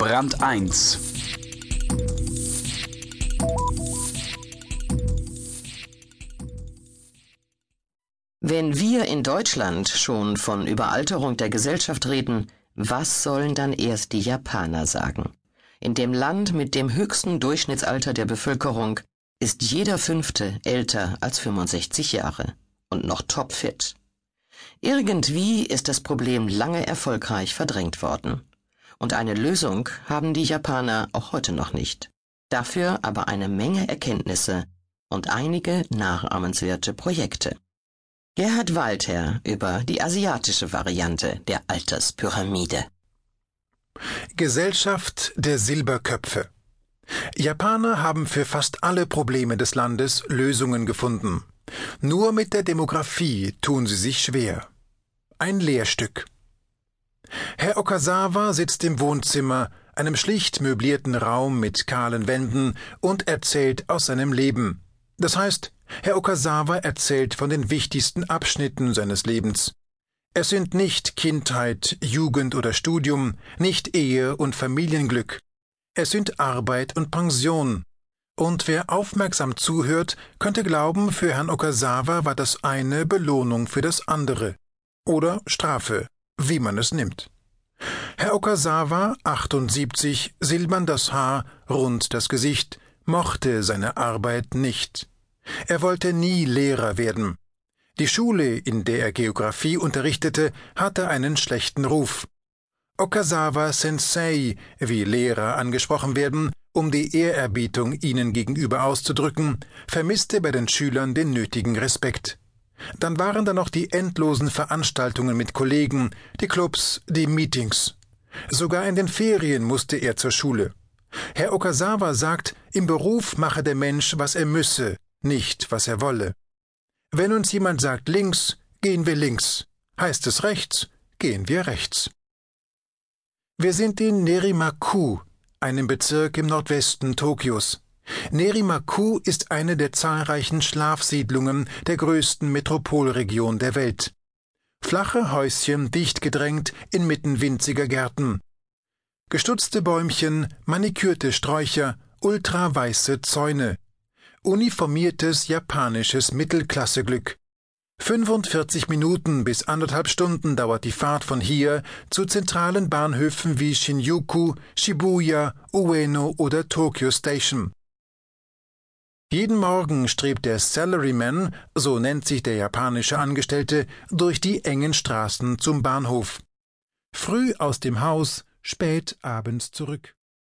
Brand 1 Wenn wir in Deutschland schon von Überalterung der Gesellschaft reden, was sollen dann erst die Japaner sagen? In dem Land mit dem höchsten Durchschnittsalter der Bevölkerung ist jeder Fünfte älter als 65 Jahre und noch topfit. Irgendwie ist das Problem lange erfolgreich verdrängt worden. Und eine Lösung haben die Japaner auch heute noch nicht. Dafür aber eine Menge Erkenntnisse und einige nachahmenswerte Projekte. Gerhard Walther über die asiatische Variante der Alterspyramide. Gesellschaft der Silberköpfe. Japaner haben für fast alle Probleme des Landes Lösungen gefunden. Nur mit der Demografie tun sie sich schwer. Ein Lehrstück. Herr Okasawa sitzt im Wohnzimmer, einem schlicht möblierten Raum mit kahlen Wänden, und erzählt aus seinem Leben. Das heißt, Herr Okasawa erzählt von den wichtigsten Abschnitten seines Lebens. Es sind nicht Kindheit, Jugend oder Studium, nicht Ehe und Familienglück. Es sind Arbeit und Pension. Und wer aufmerksam zuhört, könnte glauben, für Herrn Okasawa war das eine Belohnung für das andere. Oder Strafe, wie man es nimmt. Herr Okasawa, 78, silbern das Haar, rund das Gesicht, mochte seine Arbeit nicht. Er wollte nie Lehrer werden. Die Schule, in der er Geographie unterrichtete, hatte einen schlechten Ruf. Okasawa Sensei, wie Lehrer angesprochen werden, um die Ehrerbietung ihnen gegenüber auszudrücken, vermisste bei den Schülern den nötigen Respekt. Dann waren da noch die endlosen Veranstaltungen mit Kollegen, die Clubs, die Meetings. Sogar in den Ferien musste er zur Schule. Herr Okasawa sagt, im Beruf mache der Mensch, was er müsse, nicht was er wolle. Wenn uns jemand sagt links, gehen wir links. Heißt es rechts, gehen wir rechts. Wir sind in Nerimaku, einem Bezirk im Nordwesten Tokios. Nerimaku ist eine der zahlreichen Schlafsiedlungen der größten Metropolregion der Welt. Flache Häuschen dicht gedrängt inmitten winziger Gärten. Gestutzte Bäumchen, manikürte Sträucher, ultraweiße Zäune, uniformiertes japanisches Mittelklasseglück. 45 Minuten bis anderthalb Stunden dauert die Fahrt von hier zu zentralen Bahnhöfen wie Shinjuku, Shibuya, Ueno oder Tokyo Station. Jeden Morgen strebt der Salaryman, so nennt sich der japanische Angestellte, durch die engen Straßen zum Bahnhof. Früh aus dem Haus, spät abends zurück.